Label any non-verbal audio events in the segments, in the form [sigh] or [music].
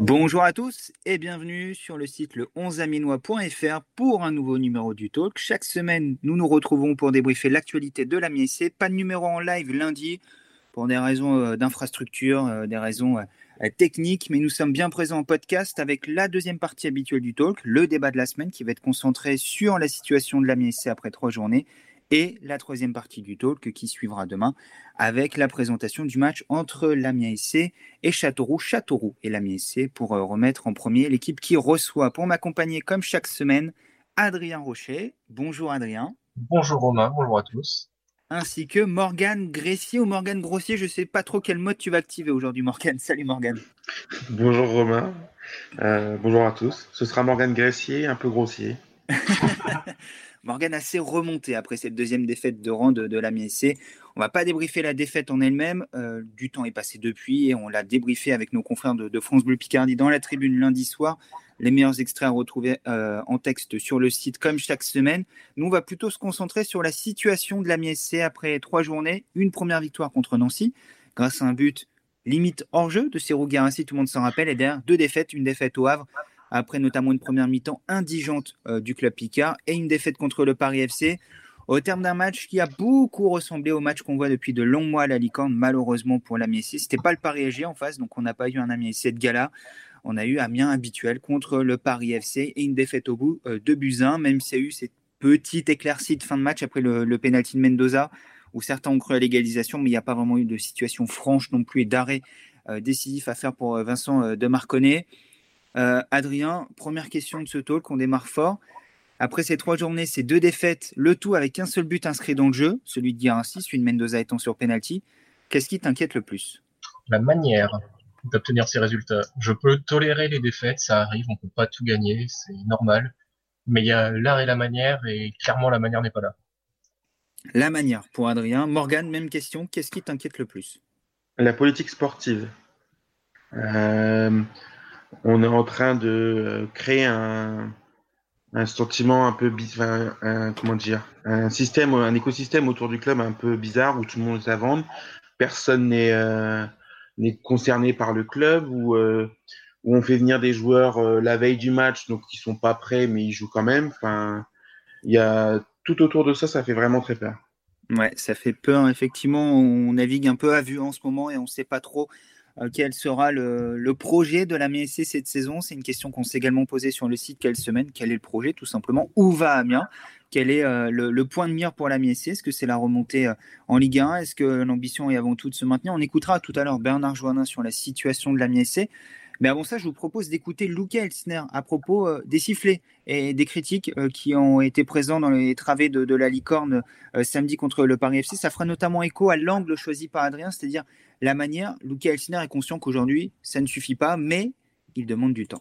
Bonjour à tous et bienvenue sur le site le 11aminois.fr pour un nouveau numéro du Talk. Chaque semaine, nous nous retrouvons pour débriefer l'actualité de la MSC. Pas de numéro en live lundi pour des raisons euh, d'infrastructure, euh, des raisons euh, techniques, mais nous sommes bien présents en podcast avec la deuxième partie habituelle du Talk, le débat de la semaine qui va être concentré sur la situation de la MSC après trois journées et la troisième partie du talk qui suivra demain avec la présentation du match entre l'Amiens SC et Châteauroux. Châteauroux et l'Amiens SC pour euh, remettre en premier l'équipe qui reçoit pour m'accompagner comme chaque semaine Adrien Rocher. Bonjour Adrien. Bonjour Romain, bonjour à tous. Ainsi que Morgane Gressier ou Morgane Grossier, je ne sais pas trop quel mode tu vas activer aujourd'hui Morgane. [laughs] Salut Morgane. Bonjour Romain, euh, bonjour à tous. Ce sera Morgane Gressier, un peu grossier. [laughs] Morgan assez remonté après cette deuxième défaite de rang de, de la MSC. On va pas débriefer la défaite en elle-même. Euh, du temps est passé depuis et on l'a débriefé avec nos confrères de, France Bleu Picardie dans la tribune lundi soir. Les meilleurs extraits à retrouver euh, en texte sur le site comme chaque semaine. Nous, on va plutôt se concentrer sur la situation de la MSC après trois journées. Une première victoire contre Nancy grâce à un but limite hors jeu de Cyril Garassi, tout le monde s'en rappelle, et derrière deux défaites, une défaite au Havre après notamment une première mi-temps indigente euh, du club Picard et une défaite contre le Paris FC. Au terme d'un match qui a beaucoup ressemblé au match qu'on voit depuis de longs mois à la Licorne, malheureusement pour l'Amiens Ce n'était pas le Paris SG en face, donc on n'a pas eu un Amiens de gala. On a eu Amiens habituel contre le Paris FC et une défaite au bout euh, de Buzyn, même s'il y a eu cette petite éclaircie de fin de match après le, le pénalty de Mendoza, où certains ont cru à l'égalisation, mais il n'y a pas vraiment eu de situation franche non plus et d'arrêt euh, décisif à faire pour Vincent de Marconnet. Euh, Adrien, première question de ce talk, on démarre fort. Après ces trois journées, ces deux défaites, le tout avec un seul but inscrit dans le jeu, celui de Guirinci, celui de Mendoza étant sur penalty. Qu'est-ce qui t'inquiète le plus? La manière d'obtenir ces résultats. Je peux tolérer les défaites, ça arrive, on peut pas tout gagner, c'est normal. Mais il y a l'art et la manière, et clairement la manière n'est pas là. La manière pour Adrien. Morgane, même question, qu'est-ce qui t'inquiète le plus? La politique sportive. Euh, on est en train de euh, créer un, un sentiment un peu bizarre, comment dire, un système, un écosystème autour du club un peu bizarre où tout le monde est à vendre, personne n'est euh, concerné par le club ou euh, où on fait venir des joueurs la veille du match donc qui sont pas prêts mais ils jouent quand même. Enfin, il y a tout autour de ça, ça fait vraiment très peur. Ouais, ça fait peur effectivement. On navigue un peu à vue en ce moment et on ne sait pas trop quel sera le, projet de la MSC cette saison. C'est une question qu'on s'est également posée sur le site quelle semaine Quel est le projet tout simplement. Où va Amiens? Quel est euh, le, point de mire pour la MSC Est-ce que c'est la remontée euh, en Ligue 1 Est-ce que l'ambition est avant tout de se maintenir? On écoutera tout à l'heure Bernard Joannin sur la situation de la MSC. Mais avant ça, je vous propose d'écouter Luca Elsner à propos des sifflets et des critiques qui ont été présents dans les travées de, la licorne samedi contre le Paris FC. Ça fera notamment écho à l'angle choisi par Adrien, c'est-à-dire la manière. Luca Elsner est conscient qu'aujourd'hui, ça ne suffit pas, mais il demande du temps.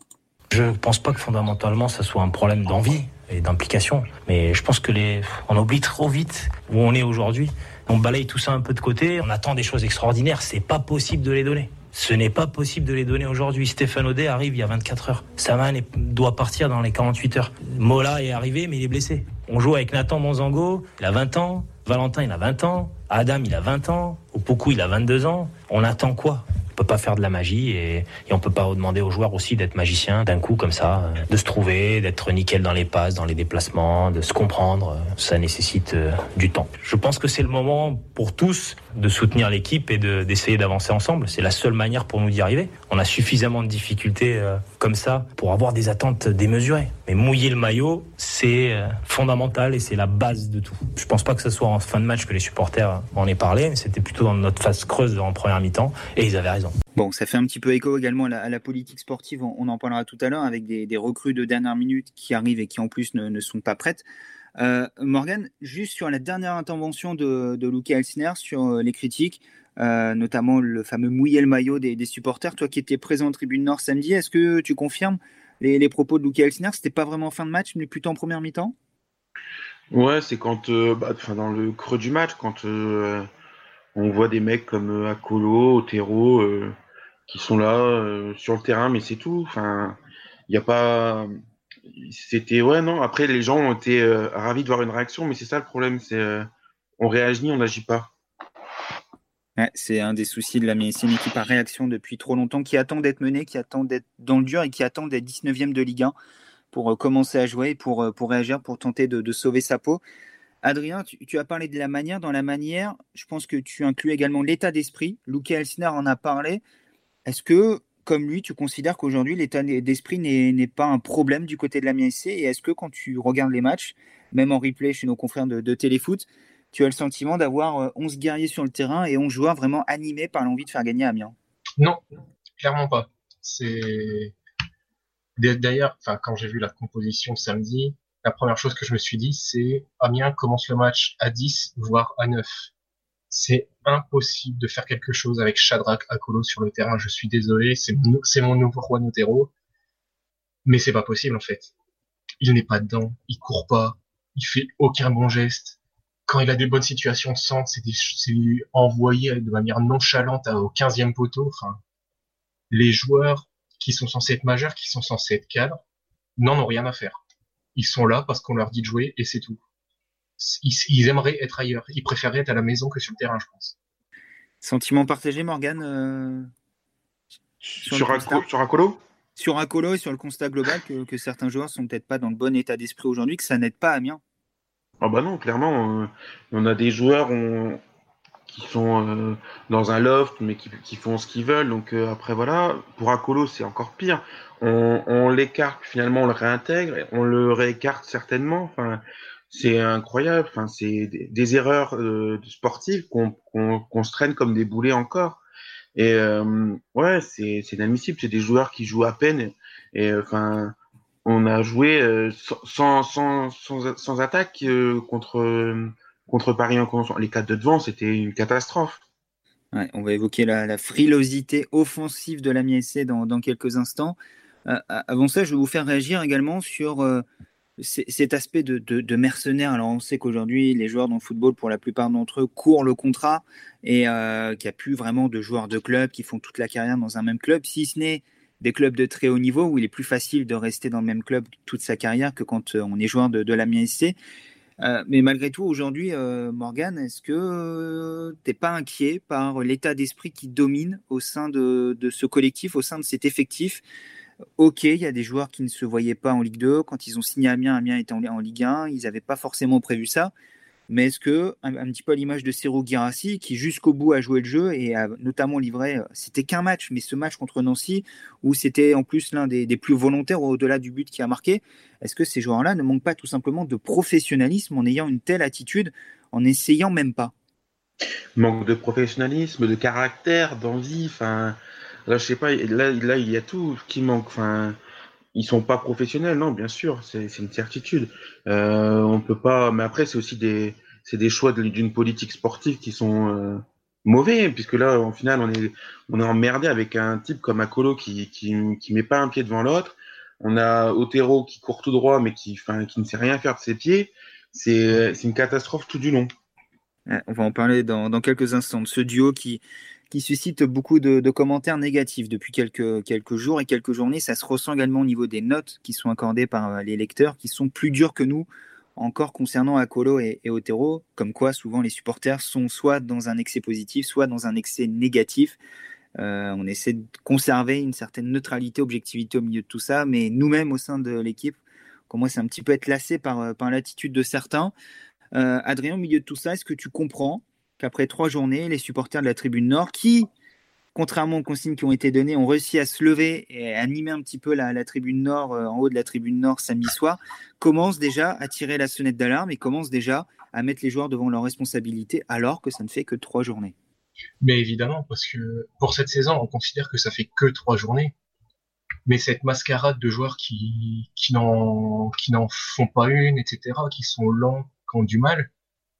Je ne pense pas que fondamentalement, ça soit un problème d'envie et d'implication. Mais je pense que les, on oublie trop vite où on est aujourd'hui. On balaye tout ça un peu de côté. On attend des choses extraordinaires. C'est pas possible de les donner. Ce n'est pas possible de les donner aujourd'hui. Stéphane Audet arrive il y a 24 heures. Saman doit partir dans les 48 heures. Mola est arrivé, mais il est blessé. On joue avec Nathan Monzango, il a 20 ans. Valentin, il a 20 ans. Adam, il a 20 ans. Opoku, il a 22 ans. On attend quoi? Peut pas faire de la magie et, et on peut pas demander aux joueurs aussi d'être magiciens d'un coup comme ça, euh, de se trouver, d'être nickel dans les passes, dans les déplacements, de se comprendre. Ça nécessite euh, du temps. Je pense que c'est le moment pour tous de soutenir l'équipe et d'essayer d'avancer ensemble. C'est la seule manière pour nous d'y arriver. On a suffisamment de difficultés euh, comme ça pour avoir des attentes démesurées. Mais mouiller le maillot, c'est fondamental et c'est la base de tout. Je pense pas que ce soit en fin de match que les supporters en aient parlé, c'était plutôt dans notre phase creuse en première mi-temps et ils avaient raison. Bon, ça fait un petit peu écho également à la, politique sportive, on, en parlera tout à l'heure, avec des, recrues de dernière minute qui arrivent et qui en plus ne, sont pas prêtes. Euh, Morgan, juste sur la dernière intervention de, de Luca sur euh, les critiques, euh, notamment le fameux mouiller le maillot des, supporters, toi qui étais présent en tribune Nord samedi, est-ce que tu confirmes les, propos de Luca Elsner? C'était pas vraiment en fin de match, mais plutôt en première mi-temps? Ouais, c'est quand, bah, dans le creux du match, quand on voit des mecs comme euh, Akolo, Otero, euh, qui sont là euh, sur le terrain, mais c'est tout. Enfin, a pas, c'était ouais non. Après, les gens ont été euh, ravis de voir une réaction, mais c'est ça le problème, c'est euh, on réagit, on n'agit pas. Ouais, c'est un des soucis de la C'est une équipe à réaction depuis trop longtemps, qui attend d'être menée, qui attend d'être dans le dur et qui attend d'être 19e de Ligue 1 pour euh, commencer à jouer, pour, pour réagir, pour tenter de, sauver sa peau. Adrien, tu, tu, as parlé de la manière. Dans la manière, je pense que tu inclus également l'état d'esprit. Luke Elsner en a parlé. Est-ce que comme lui, tu considères qu'aujourd'hui, l'état d'esprit n'est pas un problème du côté de la MSC Et est-ce que quand tu regardes les matchs, même en replay chez nos confrères de, Téléfoot, tu as le sentiment d'avoir 11 euh, guerriers sur le terrain et 11 joueurs vraiment animés par l'envie de faire gagner Amiens? Non, clairement pas. C'est D'ailleurs, quand j'ai vu la composition samedi, la première chose que je me suis dit, c'est Amiens commence le match à 10, voire à 9 c'est impossible de faire quelque chose avec Shadrach Akolo sur le terrain. Je suis désolé, c'est mon nouveau roi Notero. Mais c'est pas possible, en fait. Il n'est pas dedans, il court pas, il fait aucun bon geste. Quand il a des bonnes situations de centre, c'est envoyé de manière nonchalante au 15e poteau. Enfin, les joueurs qui sont censés être majeurs, qui sont censés être cadres, n'en ont rien à faire. Ils sont là parce qu'on leur dit de jouer et c'est tout ils, aimeraient être ailleurs. Ils préféreraient être à la maison que sur le terrain, je pense. Sentiment partagé, Morgan euh, sur, sur, Acolo? Sur Acolo et sur le constat global que, certains joueurs sont peut-être pas dans le bon état d'esprit aujourd'hui, que ça n'aide pas Amiens. Ah bah non, clairement, euh, on a des joueurs qui sont euh, dans un loft, mais qui, font ce qu'ils veulent. Donc après voilà, pour Acolo c'est encore pire. On, on l'écarte, finalement on le réintègre, on le réécarte certainement. Enfin, c'est incroyable. Enfin, c'est des, erreurs euh, sportives qu'on qu'on se traîne comme des boulets encore. Et euh, ouais, c'est inadmissible. C'est des joueurs qui jouent à peine. Et euh, enfin, on a joué euh, sans, sans, sans, sans attaque contre, contre Paris Les quatre de devant, c'était une catastrophe. On va évoquer la, frilosité offensive de la MSC dans, dans quelques instants. avant ça, je vais vous faire réagir également sur cet aspect de, de, mercenaire. Alors, on sait qu'aujourd'hui, les joueurs dans le football, pour la plupart d'entre eux, courent le contrat et euh, qu'il n'y a plus vraiment de joueurs de club qui font toute la carrière dans un même club, si ce n'est des clubs de très haut niveau où il est plus facile de rester dans le même club toute sa carrière que quand euh, on est joueur de, de. Euh, mais malgré tout, aujourd'hui, euh, Morgan, est-ce que tu n'es pas inquiet par l'état d'esprit qui domine au sein de, de, ce collectif, au sein de cet effectif? Ok, il y a des joueurs qui ne se voyaient pas en Ligue 2. Quand ils ont signé Amiens, Amiens était en, Ligue 1. Ils n'avaient pas forcément prévu ça. Mais est-ce que, un, petit peu à l'image de Serou Girassi, qui jusqu'au bout a joué le jeu et a notamment livré, euh, c'était qu'un match, mais ce match contre Nancy, où c'était en plus l'un des, plus volontaires au-delà du but qui a marqué, est-ce que ces joueurs-là ne manquent pas tout simplement de professionnalisme en ayant une telle attitude, en essayant même pas? Manque de professionnalisme, de caractère, d'envie, enfin Là, je sais pas, là, il y a tout qui manque. Enfin, ils sont pas professionnels, non, bien sûr, c'est une certitude. Euh, on peut pas, mais après, c'est aussi des, c'est des choix d'une politique sportive qui sont euh, mauvais, puisque là, en final, on est, on est emmerdé avec un type comme Akolo qui, qui, qui met pas un pied devant l'autre. On a Otero qui court tout droit, mais qui, enfin, qui ne sait rien faire de ses pieds. C'est, une catastrophe tout du long. On va en parler dans, dans quelques instants de ce duo qui, qui suscite beaucoup de, commentaires négatifs depuis quelques, jours et quelques journées. Ça se ressent également au niveau des notes qui sont accordées par euh, les lecteurs, qui sont plus dures que nous encore concernant Acolo et, Otero, comme quoi souvent les supporters sont soit dans un excès positif, soit dans un excès négatif. Euh, on essaie de conserver une certaine neutralité, objectivité au milieu de tout ça, mais nous-mêmes au sein de l'équipe, comment c'est un petit peu être lassé par, euh, par l'attitude de certains. Adrien, au milieu de tout ça, est-ce que tu comprends qu'après trois journées, les supporters de la tribune Nord, qui, contrairement aux consignes qui ont été données, ont réussi à se lever et à animer un petit peu la, tribune Nord, euh, en haut de la tribune Nord samedi soir, commencent déjà à tirer la sonnette d'alarme et commencent déjà à mettre les joueurs devant leurs responsabilités, alors que ça ne fait que trois journées. Mais évidemment, parce que pour cette saison, on considère que ça fait que trois journées. Mais cette mascarade de joueurs qui, qui n'en font pas une, etc., qui sont lents, qui ont du mal,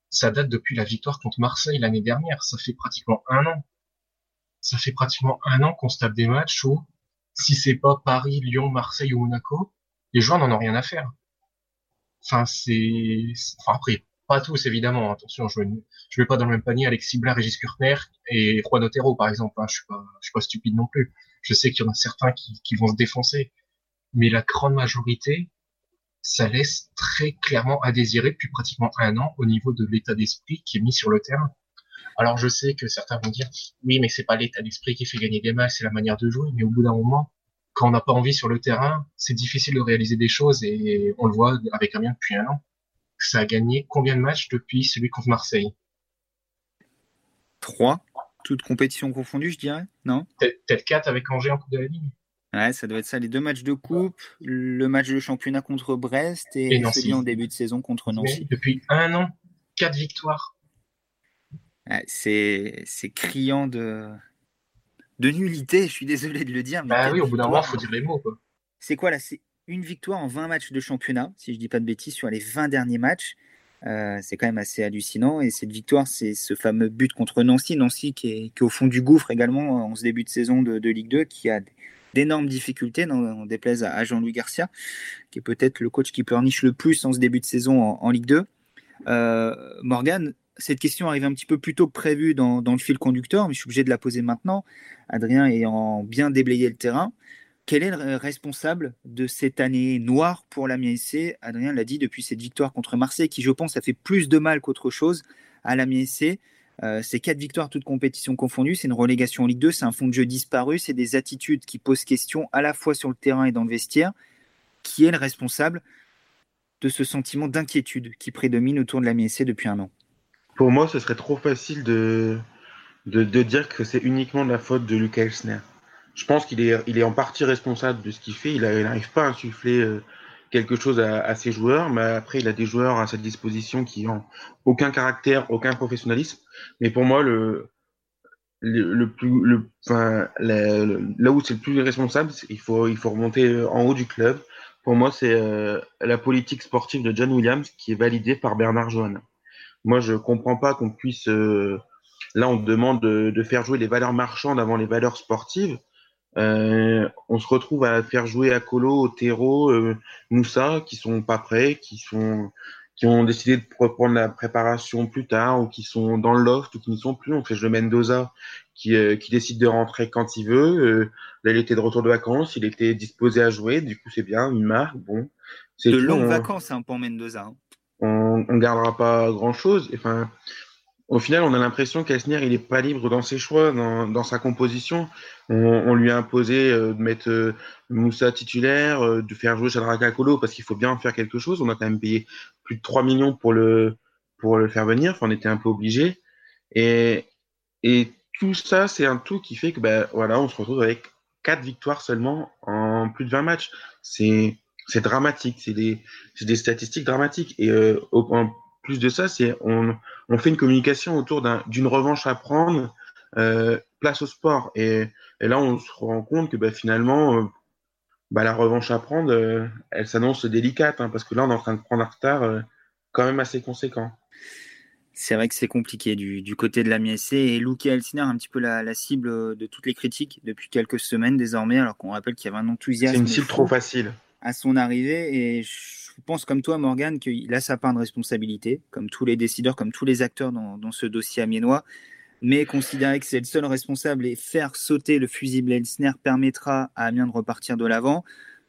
ça date depuis la victoire contre Marseille l'année dernière. Ça fait pratiquement un an. Ça fait pratiquement un an qu'on se tape des matchs où, si c'est pas Paris, Lyon, Marseille ou Monaco, les joueurs n'en ont rien à faire. Enfin, c'est, enfin après, pas tous évidemment. Attention, je ne je mets pas dans le même panier Alexis Blas, Régis Kurtner et Juan Otero par exemple. Hein. Je suis pas, je suis pas stupide non plus. Je sais qu'il y en a certains qui, qui vont se défoncer, mais la grande majorité, ça laisse très clairement à désirer depuis pratiquement un an au niveau de l'état d'esprit qui est mis sur le terrain. Alors je sais que certains vont dire oui mais c'est pas l'état d'esprit qui fait gagner des matchs, c'est la manière de jouer, mais au bout d'un moment, quand on n'a pas envie sur le terrain, c'est difficile de réaliser des choses et on le voit avec Amiens depuis un an. Ça a gagné combien de matchs depuis celui contre Marseille? Trois, toutes compétitions confondues, je dirais, non? Peut-être quatre avec Angers en Coupe de la Ligue. Ouais, ça doit être ça, les deux matchs de coupe, le match de championnat contre Brest et, celui en début de saison contre Nancy. depuis un an, quatre victoires. c'est criant de, de nullité, je suis désolé de le dire. Mais bah oui, au bout d'un moment, il faut dire les mots. C'est quoi là C'est une victoire en 20 matchs de championnat, si je dis pas de bêtises, sur les 20 derniers matchs. Euh, c'est quand même assez hallucinant. Et cette victoire, c'est ce fameux but contre Nancy. Nancy qui est, au fond du gouffre également en ce début de saison de, Ligue 2, qui a d'énormes difficultés, on déplaise à, Jean-Louis Garcia, qui est peut-être le coach qui pleurniche le plus en ce début de saison en, Ligue 2. Euh, Morgan, cette question arrive un petit peu plus tôt que prévu dans, le fil conducteur, mais je suis obligé de la poser maintenant. Adrien ayant bien déblayé le terrain, quel est le responsable de cette année noire pour la Adrien l'a dit depuis cette victoire contre Marseille, qui je pense a fait plus de mal qu'autre chose à la. Euh, c'est quatre victoires, toutes compétitions confondues. C'est une relégation en Ligue 2, c'est un fond de jeu disparu, c'est des attitudes qui posent question à la fois sur le terrain et dans le vestiaire. Qui est le responsable de ce sentiment d'inquiétude qui prédomine autour de la MSC depuis un an? Pour moi, ce serait trop facile de, de, dire que c'est uniquement de la faute de Lucas Elsner. Je pense qu'il est, il est en partie responsable de ce qu'il fait. Il n'arrive pas à insuffler euh, quelque chose à, ses joueurs, mais après, il a des joueurs à sa disposition qui ont aucun caractère, aucun professionnalisme. Mais pour moi, le, le, plus, le, enfin, là où c'est le plus responsable, il faut, il faut remonter en haut du club. Pour moi, c'est euh, la politique sportive de John Williams qui est validée par Bernard Johan. Moi, je comprends pas qu'on puisse euh, Là, on demande de, faire jouer les valeurs marchandes avant les valeurs sportives. Euh, on se retrouve à faire jouer à Colo, Otero, euh, Moussa, qui sont pas prêts, qui sont qui ont décidé de reprendre la préparation plus tard ou qui sont dans le loft ou qui n'y sont plus. On fait jouer Mendoza qui, euh, qui décide de rentrer quand il veut. Euh, là, il était de retour de vacances, il était disposé à jouer, du coup c'est bien, une marque. Bon, c'est de longues vacances hein, pour Mendoza. Hein. On, on gardera pas grand chose. Enfin, au final, on a l'impression qu'Asner, il n'est pas libre dans ses choix, dans, dans sa composition. On, on, lui a imposé euh, de mettre euh, Moussa titulaire, euh, de faire jouer Shadraka Kolo parce qu'il faut bien faire quelque chose. On a quand même payé plus de 3 millions pour le, pour le faire venir. Enfin, on était un peu obligé. Et, et tout ça, c'est un tout qui fait que, ben, voilà, on se retrouve avec quatre victoires seulement en plus de 20 matchs. C'est, c'est dramatique. C'est des, c'est des statistiques dramatiques. Et euh, au, plus de ça, c'est on, on fait une communication autour d'une revanche à prendre, euh, place au sport. Et, et, là, on se rend compte que bah, finalement, euh, bah, la revanche à prendre, euh, elle s'annonce délicate, hein, parce que là, on est en train de prendre un retard quand même assez conséquent. C'est vrai que c'est compliqué du, du, côté de la MSC et Luke Elsner un petit peu la, la, cible de toutes les critiques depuis quelques semaines désormais, alors qu'on rappelle qu'il y avait un enthousiasme. C'est une cible trop facile. À son arrivée et je pense comme toi, Morgan, qu'il a sa part de responsabilité, comme tous les décideurs, comme tous les acteurs dans, ce dossier amiénois. Mais considérer que c'est le seul responsable et faire sauter le fusible Elsner permettra à Amiens de repartir de l'avant.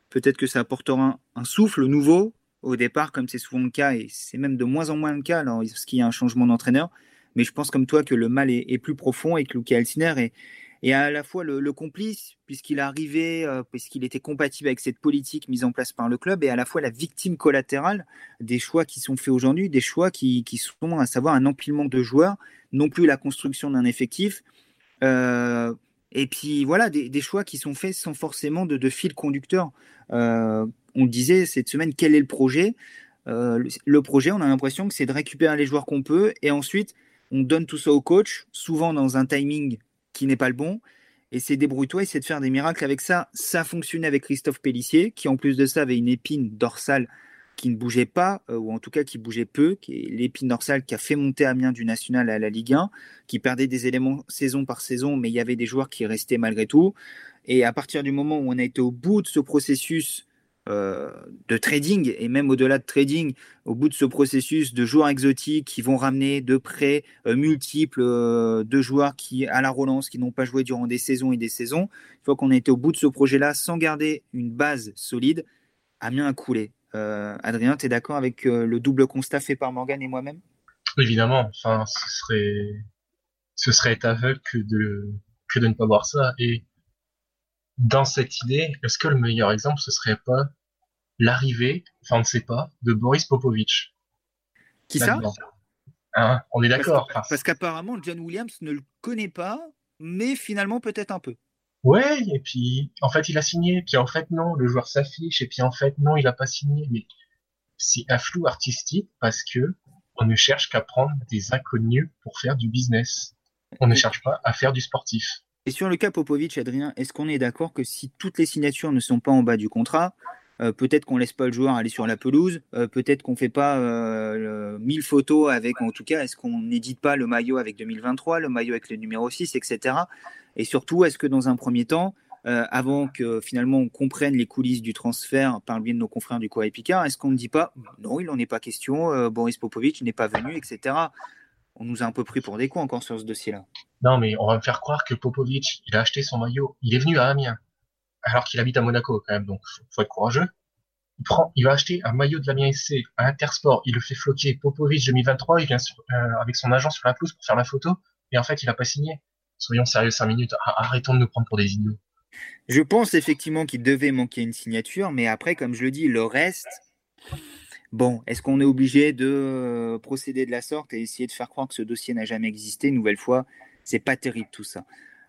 Peut-être que ça apportera un, souffle nouveau au départ, comme c'est souvent le cas, et c'est même de moins en moins le cas lorsqu'il y a un changement d'entraîneur. Mais je pense comme toi que le mal est, plus profond et que Luca Elsner est, et à la fois le, complice, puisqu'il arrivait, euh, puisqu'il était compatible avec cette politique mise en place par le club, et à la fois la victime collatérale des choix qui sont faits aujourd'hui, des choix qui, sont à savoir un empilement de joueurs, non plus la construction d'un effectif. Euh, et puis voilà, des, choix qui sont faits sans forcément de, de fil conducteur. Euh, on disait cette semaine, quel est le projet? Euh, Le projet, on a l'impression que c'est de récupérer les joueurs qu'on peut, et ensuite on donne tout ça au coach, souvent dans un timing qui n'est pas le bon. Et c'est débrouille-toi, essaie de faire des miracles avec ça. Ça fonctionnait avec Christophe Pellissier, qui en plus de ça avait une épine dorsale qui ne bougeait pas, euh, ou en tout cas qui bougeait peu, qui est l'épine dorsale qui a fait monter Amiens du National à la Ligue 1, qui perdait des éléments saison par saison, mais il y avait des joueurs qui restaient malgré tout. Et à partir du moment où on a été au bout de ce processus euh, de trading et même au-delà de trading, au bout de ce processus de joueurs exotiques qui vont ramener de prêts euh, multiples euh, de joueurs qui à la relance qui n'ont pas joué durant des saisons et des saisons. Une fois qu'on été au bout de ce projet-là sans garder une base solide, Amiens a coulé. Adrien, tu es d'accord avec le double constat fait par Morgan et moi-même? Évidemment, enfin, ce serait, ce serait être aveugle que de, que de ne pas voir ça. Et dans cette idée, est-ce que le meilleur exemple, ce serait pas l'arrivée, enfin on ne sait pas, de Boris Popovich Qui ça hein, On est d'accord. Parce, qu'apparemment, John Williams ne le connaît pas, mais finalement peut-être un peu. Ouais, et puis en fait il a signé, puis en fait non, le joueur s'affiche, et puis en fait non, il a pas signé. Mais c'est un flou artistique parce que on ne cherche qu'à prendre des inconnus pour faire du business. On ne cherche pas à faire du sportif. Et sur le cas Popovic, Adrien, est-ce qu'on est, d'accord que si toutes les signatures ne sont pas en bas du contrat, euh, peut-être qu'on laisse pas le joueur aller sur la pelouse, euh, peut-être qu'on fait pas euh, 1000 photos avec, en tout cas, est-ce qu'on n'édite pas le maillot avec 2023, le maillot avec le numéro 6, etc. Et surtout, est-ce que dans un premier temps, euh, avant que finalement on comprenne les coulisses du transfert par le biais de nos confrères du Corée Picard, est-ce qu'on ne dit pas non, il n'en est pas question, Boris Popovic n'est pas venu, etc on nous a un peu pris pour des cons encore sur ce dossier-là. Non, mais on va me faire croire que Popovic, il a acheté son maillot. Il est venu à Amiens, alors qu'il habite à Monaco quand même, donc faut, faut être courageux. Il va acheter un maillot de l'Amiens SC à Intersport. Il le fait floquer. Popovic 2023, il vient euh, avec son agent sur la pelouse pour faire la photo, et en fait, il a pas signé. Soyons sérieux cinq minutes. Arrêtons de nous prendre pour des idiots. Je pense effectivement qu'il devait manquer une signature, mais après, comme je le dis, le reste, Bon, est-ce qu'on est obligé de euh, procéder de la sorte et essayer de faire croire que ce dossier n'a jamais existé? Une nouvelle fois, c'est pas terrible tout ça.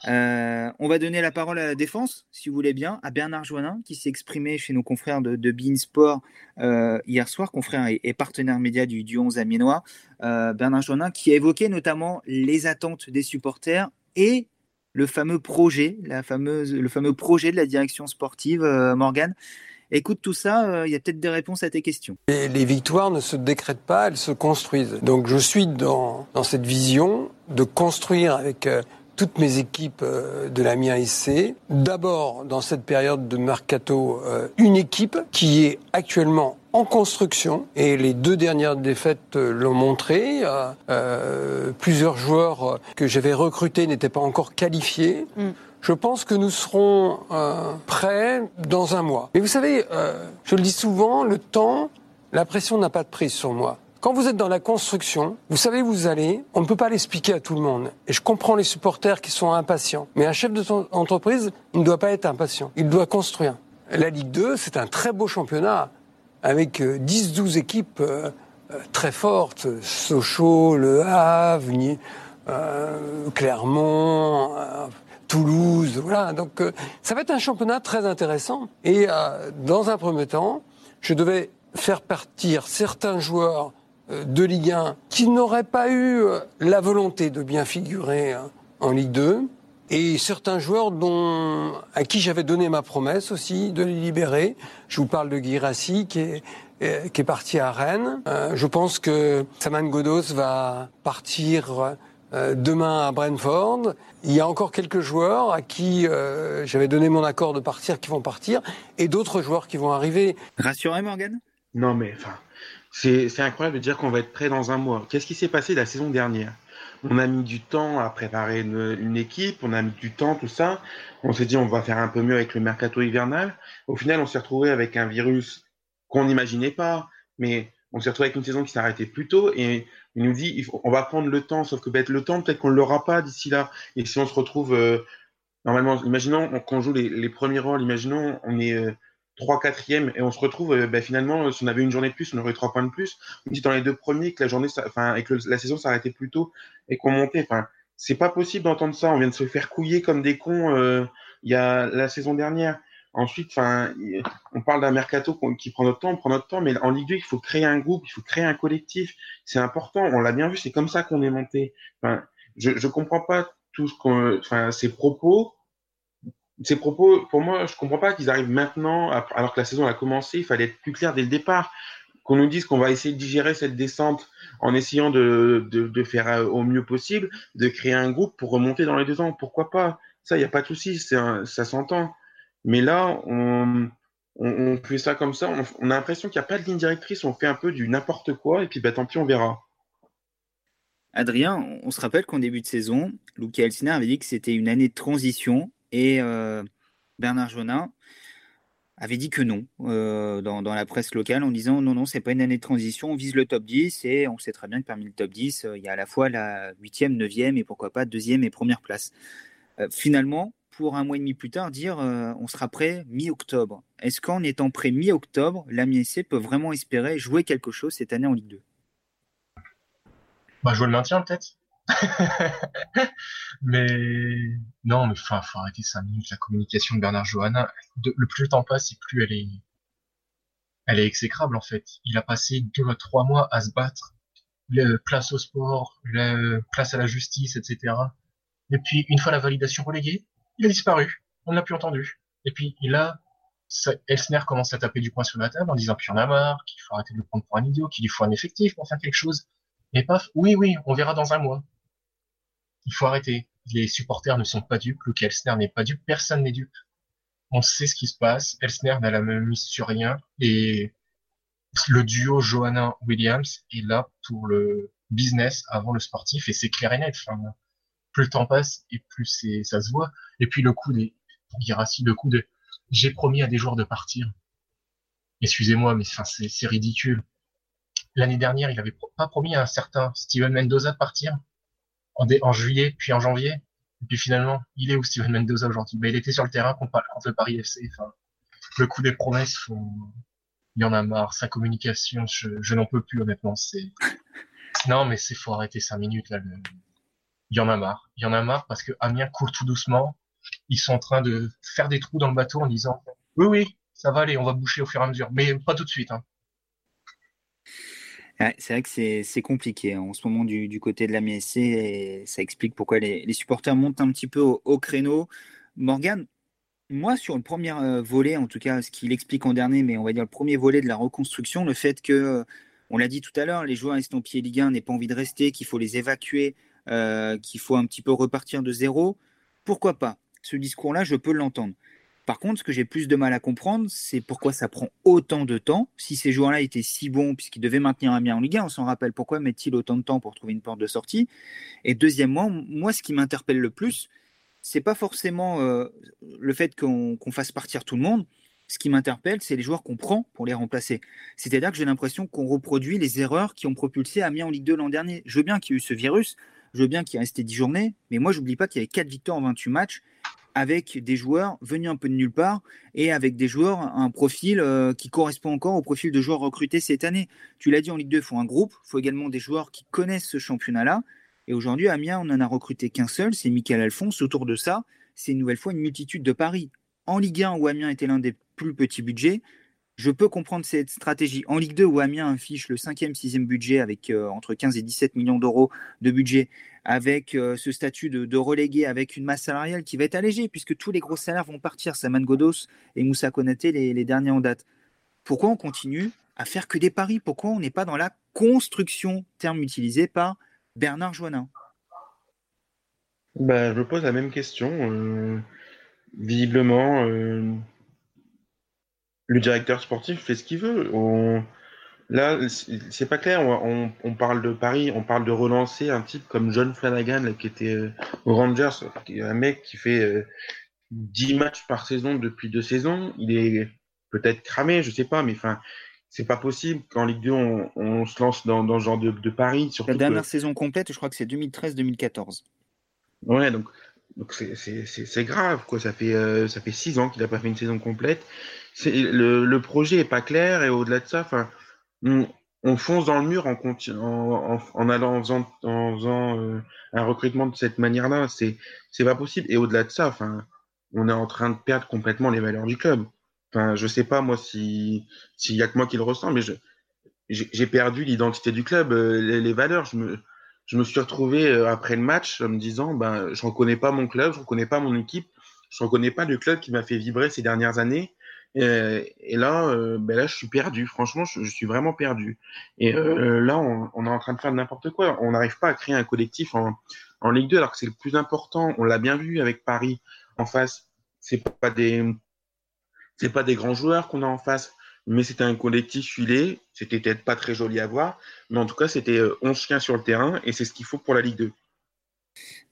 Euh, on va donner la parole à la défense, si vous voulez bien, à Bernard Joannin, qui s'est exprimé chez nos confrères de, de Bein Sport euh, hier soir, confrère et, partenaire média du, du 11 Amiénois. Bernard Joannin, qui a évoqué notamment les attentes des supporters et le fameux projet, la fameuse, le fameux projet de la direction sportive, Morgane. Écoute tout ça, euh, il y a peut-être des réponses à tes questions. les victoires ne se décrètent pas, elles se construisent. Donc je suis dans, cette vision de construire avec euh, toutes mes équipes euh, de la MIA SC. D'abord, dans cette période de mercato, une équipe qui est actuellement en construction et les deux dernières défaites l'ont montré. plusieurs joueurs que j'avais recrutés n'étaient pas encore qualifiés. Mm. Je pense que nous serons euh, prêts dans un mois. Mais vous savez, euh, je le dis souvent, le temps, la pression n'a pas de prise sur moi. Quand vous êtes dans la construction, vous savez où vous allez, on ne peut pas l'expliquer à tout le monde. Et je comprends les supporters qui sont impatients. Mais un chef d'entreprise, il ne doit pas être impatient. Il doit construire. La Ligue 2, c'est un très beau championnat avec 10-12 euh, équipes très fortes. Sochaux, Le Havre, Clermont, Toulouse, voilà. Donc euh, ça va être un championnat très intéressant. Et euh, dans un premier temps, je devais faire partir certains joueurs euh, de Ligue 1 qui n'auraient pas eu la volonté de bien figurer en Ligue 2 et certains joueurs dont, à qui j'avais donné ma promesse aussi de les libérer. Je vous parle de Guirassi qui est, qui est parti à Rennes. je pense que Saman Godos va partir euh, demain à Brentford. Il y a encore quelques joueurs à qui euh, j'avais donné mon accord de partir qui vont partir et d'autres joueurs qui vont arriver. Rassuré, Morgan? Non, mais enfin, c'est incroyable de dire qu'on va être prêt dans un mois. Qu'est-ce qui s'est passé la saison dernière? On a mis du temps à préparer une, équipe, on a mis du temps, tout ça. On s'est dit on va faire un peu mieux avec le mercato hivernal. Au final, on s'est retrouvé avec un virus qu'on n'imaginait pas, mais on s'est retrouvé avec une saison qui arrêtée plus tôt et il nous dit, on va prendre le temps, sauf que le temps, peut-être qu'on ne l'aura pas d'ici là. Et si on se retrouve, euh, normalement, imaginons qu'on joue les, premiers rôles, imaginons on est euh, 3 4 et on se retrouve, euh, ben, finalement, si on avait une journée de plus, on aurait trois points de plus. On dit dans les deux premiers que la journée, enfin, et que la saison s'arrêtait plus tôt et qu'on montait. Enfin, c'est pas possible d'entendre ça. On vient de se faire couiller comme des cons euh, il y a la saison dernière. Ensuite, enfin, on parle d'un mercato qui prend notre temps, on prend notre temps, mais en Ligue 2, il faut créer un groupe, il faut créer un collectif. C'est important. On l'a bien vu, c'est comme ça qu'on est monté. Enfin, je, je comprends pas tout ce qu'on, enfin, ces propos. Ces propos, pour moi, je comprends pas qu'ils arrivent maintenant, alors que la saison a commencé. Il fallait être plus clair dès le départ. Qu'on nous dise qu'on va essayer de digérer cette descente en essayant de, de, faire euh, au mieux possible, de créer un groupe pour remonter dans les deux ans. Pourquoi pas? Ça, il n'y a pas de souci, ça s'entend. Mais là, on, fait ça comme ça, on, a l'impression qu'il n'y a pas de ligne directrice, on fait un peu du n'importe quoi, et puis bah, tant pis, on verra. Adrien, on se rappelle qu'en début de saison, Luca Elsner avait dit que c'était une année de transition, et euh, Bernard Jonin avait dit que non dans, la presse locale en disant non, non, c'est pas une année de transition, on vise le top 10 et on sait très bien que parmi le top 10, il y a à la fois la 8e, 9e et pourquoi pas deuxième et première place. finalement, pour un mois et demi plus tard, dire on sera prêt mi-octobre. Est-ce qu'en étant prêt mi-octobre, l'AMI SC peut vraiment espérer jouer quelque chose cette année en Ligue 2 bah, Jouer le maintien peut-être [laughs] mais non, mais enfin, faut arrêter 5 minutes. La communication de Bernard Johanna, le plus le temps passe, et plus elle est, elle est exécrable en fait. Il a passé deux à trois mois à se battre, place au sport, place à la justice, etc. Et puis une fois la validation reléguée, il a disparu. On n'a plus entendu. Et puis il a Elsner commence à taper du poing sur la table en disant qu'il en a marre, qu'il faut arrêter de le prendre pour un idiot, qu'il lui faut un effectif pour faire quelque chose. Et paf, oui, oui, on verra dans un mois il faut arrêter. Les supporters ne sont pas dupes, Luke Elsner n'est pas dupe, personne n'est dupe. On sait ce qui se passe, Elsner n'a la même mise sur rien, et le duo Johanna-Williams est là pour le business avant le sportif, et c'est clair et net. plus le temps passe, et plus ça se voit. Et puis le coup des, Girassi, le coup de, j'ai promis à des joueurs de partir. Excusez-moi, mais c'est, ridicule. L'année dernière, il avait pas promis à un certain Steven Mendoza de partir en, juillet, puis en janvier. Et puis finalement, il est où Steven Mendoza aujourd'hui? Ben, Il était sur le terrain contre, le Paris FC. Enfin, le coup des promesses, il y en a marre. Sa communication, je, n'en peux plus honnêtement. C'est [laughs] non, mais c'est faut arrêter cinq minutes là. Il y en a marre. Il y en a marre parce que Amiens coule tout doucement. Ils sont en train de faire des trous dans le bateau en disant oui, oui, ça va aller, on va boucher au fur et à mesure, mais pas tout de suite. Hein c'est vrai que c'est compliqué hein, en ce moment du, côté de la MSC et ça explique pourquoi les, supporters montent un petit peu au, créneau. Morgan, moi sur le premier euh, volet, en tout cas ce qu'il explique en dernier, mais on va dire le premier volet de la reconstruction, le fait que, euh, on l'a dit tout à l'heure, les joueurs estampillés Ligue 1 n'aient pas envie de rester, qu'il faut les évacuer, euh, qu'il faut un petit peu repartir de zéro, pourquoi pas? Ce discours-là, je peux l'entendre. Par contre, ce que j'ai plus de mal à comprendre, c'est pourquoi ça prend autant de temps. Si ces joueurs-là étaient si bons, puisqu'ils devaient maintenir Amiens en Ligue 1, on s'en rappelle, pourquoi met-il autant de temps pour trouver une porte de sortie? Et deuxièmement, moi, ce qui m'interpelle le plus, c'est pas forcément euh, le fait qu'on fasse partir tout le monde. Ce qui m'interpelle, c'est les joueurs qu'on prend pour les remplacer. C'est-à-dire que j'ai l'impression qu'on reproduit les erreurs qui ont propulsé Amiens en Ligue 2 l'an dernier. Je veux bien qu'il y ait eu ce virus, je veux bien qu'il est resté 10 journées, mais moi, j'oublie pas qu'il y avait 4 victoires en 28 matchs avec des joueurs venus un peu de nulle part et avec des joueurs, un profil euh, qui correspond encore au profil de joueurs recrutés cette année. Tu l'as dit en Ligue 2, il faut un groupe, il faut également des joueurs qui connaissent ce championnat-là. Et aujourd'hui, Amiens, on n'en a recruté qu'un seul, c'est Michael Alphonse. Autour de ça, c'est une nouvelle fois une multitude de paris. En Ligue 1, où Amiens était l'un des plus petits budgets, je peux comprendre cette stratégie. En Ligue 2, où Amiens affiche le 5e, 6e budget avec euh, entre 15 et 17 millions d'euros de budget, avec euh, ce statut de, relégué, avec une masse salariale qui va être allégée, puisque tous les gros salaires vont partir, Saman Godos et Moussa Konaté, les, derniers en date. Pourquoi on continue à faire que des paris? Pourquoi on n'est pas dans la construction, terme utilisé par Bernard Joannin ben, Je me pose la même question. Euh, visiblement, le directeur sportif fait ce qu'il veut. On... Là, c'est pas clair. On, on, parle de Paris, on parle de relancer un type comme John Flanagan, qui était euh, aux Rangers, un mec qui fait euh, 10 matchs par saison depuis deux saisons. Il est peut-être cramé, je sais pas, mais enfin, c'est pas possible qu'en Ligue 2, on, on, se lance dans, dans ce genre de, de Paris. La dernière saison complète, je crois que c'est 2013-2014. Ouais, donc donc c'est grave, quoi. Ça fait, euh, ça fait six ans qu'il n'a pas fait une saison complète le, projet est pas clair et au-delà de ça, enfin, on, on, fonce dans le mur en, en, en allant en faisant, euh, un recrutement de cette manière-là. C'est c'est pas possible. Et au-delà de ça, enfin, on est en train de perdre complètement les valeurs du club. Enfin, je sais pas moi si s'il y a que moi qui le ressens, mais je j'ai perdu l'identité du club, euh, les, valeurs. Je me je me suis retrouvé euh, après le match en me disant ben je reconnais pas mon club, je reconnais pas mon équipe, je reconnais pas le club qui m'a fait vibrer ces dernières années et, et là, euh, ben là, je suis perdu. Franchement, je, suis vraiment perdu. Et euh, là, on, est en train de faire n'importe quoi. On n'arrive pas à créer un collectif en, Ligue 2, alors que c'est le plus important. On l'a bien vu avec Paris en face. C'est pas des, c'est pas des grands joueurs qu'on a en face, mais c'était un collectif filé. C'était peut-être pas très joli à voir, mais en tout cas, c'était 11 euh, chiens sur le terrain, et c'est ce qu'il faut pour la Ligue 2.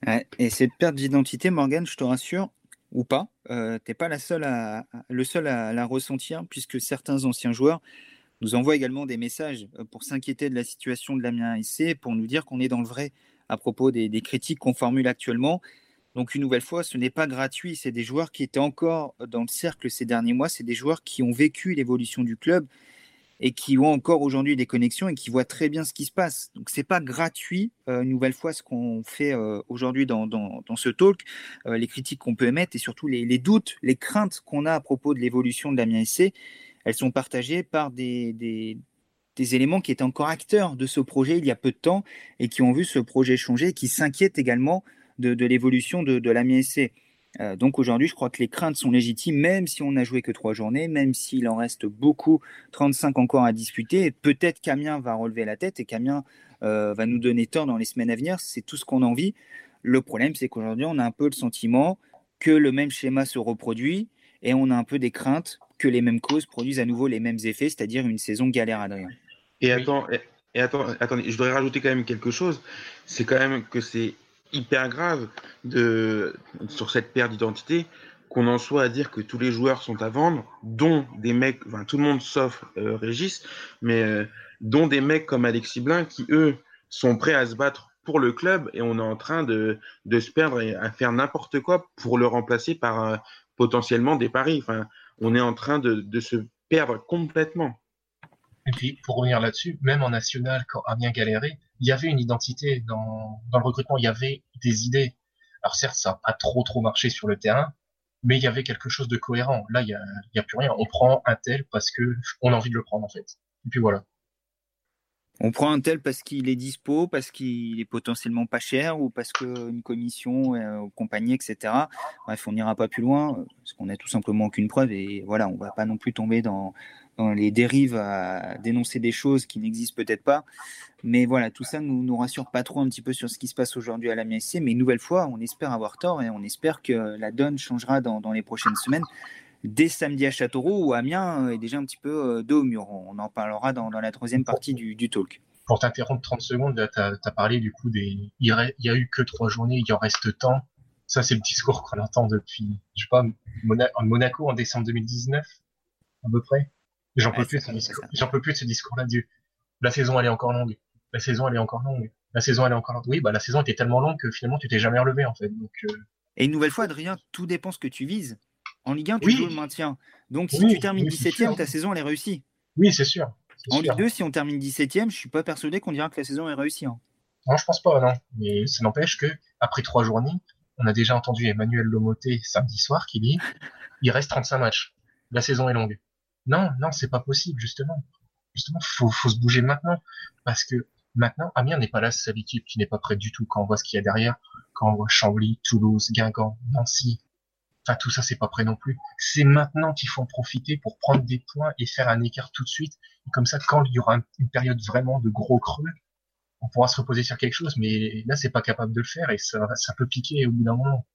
Ouais, et cette perte d'identité, Morgan, je te rassure, ou pas. Euh, T'es pas la seule à, le seul à la ressentir, puisque certains anciens joueurs nous envoient également des messages euh, pour s'inquiéter de la situation de l'Amiens SC, pour nous dire qu'on est dans le vrai à propos des, des critiques qu'on formule actuellement. Donc une nouvelle fois, ce n'est pas gratuit, c'est des joueurs qui étaient encore dans le cercle ces derniers mois, c'est des joueurs qui ont vécu l'évolution du club et qui ont encore aujourd'hui des connexions et qui voient très bien ce qui se passe. Donc c'est pas gratuit, euh, une nouvelle fois, ce qu'on fait euh, aujourd'hui dans, dans, ce talk, euh, les critiques qu'on peut émettre et surtout les, doutes, les craintes qu'on a à propos de l'évolution de Damien SC, elles sont partagées par des, des, éléments qui étaient encore acteurs de ce projet il y a peu de temps et qui ont vu ce projet changer et qui s'inquiètent également de, l'évolution de, de l'Amiens. Euh, donc aujourd'hui, je crois que les craintes sont légitimes, même si on n'a joué que trois journées, même s'il en reste beaucoup, 35 encore à discuter. Peut-être qu'Amiens va relever la tête et qu'Amiens euh, va nous donner tort dans les semaines à venir. C'est tout ce qu'on a envie. Le problème, c'est qu'aujourd'hui, on a un peu le sentiment que le même schéma se reproduit et on a un peu des craintes que les mêmes causes produisent à nouveau les mêmes effets, c'est-à-dire une saison galère, Adrien. Et attends, et attends, attendez, je voudrais rajouter quand même quelque chose. C'est quand même que c'est hyper grave de, sur cette paire d'identité qu'on en soit à dire que tous les joueurs sont à vendre, dont des mecs, enfin tout le monde sauf euh, Régis, mais euh, dont des mecs comme Alexis Blin qui eux sont prêts à se battre pour le club et on est en train de, de se perdre et à faire n'importe quoi pour le remplacer par euh, potentiellement des paris. Enfin, on est en train de, de se perdre complètement. Et puis, pour revenir là-dessus, même en national, quand Amiens galérait, il y avait une identité dans, le recrutement, il y avait des idées. Alors certes, ça n'a pas trop trop marché sur le terrain, mais il y avait quelque chose de cohérent. Là, il n'y a, y a plus rien. On prend un tel parce que on a envie de le prendre en fait. Et puis voilà. On prend un tel parce qu'il est dispo, parce qu'il est potentiellement pas cher ou parce qu'une commission euh, compagnie, etc. Bref, on n'ira pas plus loin parce qu'on n'a tout simplement aucune preuve et voilà, on va pas non plus tomber dans, les dérives à dénoncer des choses qui n'existent peut-être pas. Mais voilà, tout ça nous, nous rassure pas trop un petit peu sur ce qui se passe aujourd'hui à la MSC. Mais une nouvelle fois, on espère avoir tort et on espère que la donne changera dans les prochaines semaines. Dès samedi à Châteauroux, où Amiens est déjà un petit peu dos au mur. On en parlera dans, dans la troisième partie du, du talk. Pour t'interrompre 30 secondes, tu as, parlé du coup des. Il y a eu que trois journées, il en reste tant. Ça, c'est le discours qu'on entend depuis, je sais pas, Mona Monaco en décembre 2019, à peu près. J'en peux, plus, j'en peux plus de ce discours-là. La saison, elle est encore longue. La saison, elle est encore longue. La saison, elle est encore longue. Oui, bah, la saison était tellement longue que finalement, tu t'es jamais relevé, en fait. Donc, euh... Et une nouvelle fois, Adrien, tout dépend ce que tu vises. En Ligue 1, tu oui. joues le maintien. Donc, si oui, tu termines oui, 17ème, ta saison, elle est réussie. Oui, c'est sûr. En Ligue 2, si on termine 17ème, je suis pas persuadé qu'on dira que la saison est réussie. Hein. Non, je pense pas, non. Mais ça n'empêche que, après trois journées, on a déjà entendu Emmanuel Lomoté samedi soir qui dit il reste 35 matchs. La saison est longue. Non, non, c'est pas possible, justement. Justement, faut, faut se bouger maintenant. Parce que maintenant, Amiens n'est pas la seule équipe qui n'est pas prête du tout quand on voit ce qu'il y a derrière. Quand on voit Chambly, Toulouse, Guingamp, Nancy. Enfin, tout ça, c'est pas prêt non plus. C'est maintenant qu'il faut en profiter pour prendre des points et faire un écart tout de suite. Et comme ça, quand il y aura une période vraiment de gros creux, on pourra se reposer sur quelque chose. Mais là, c'est pas capable de le faire et ça, ça peut piquer au bout d'un moment.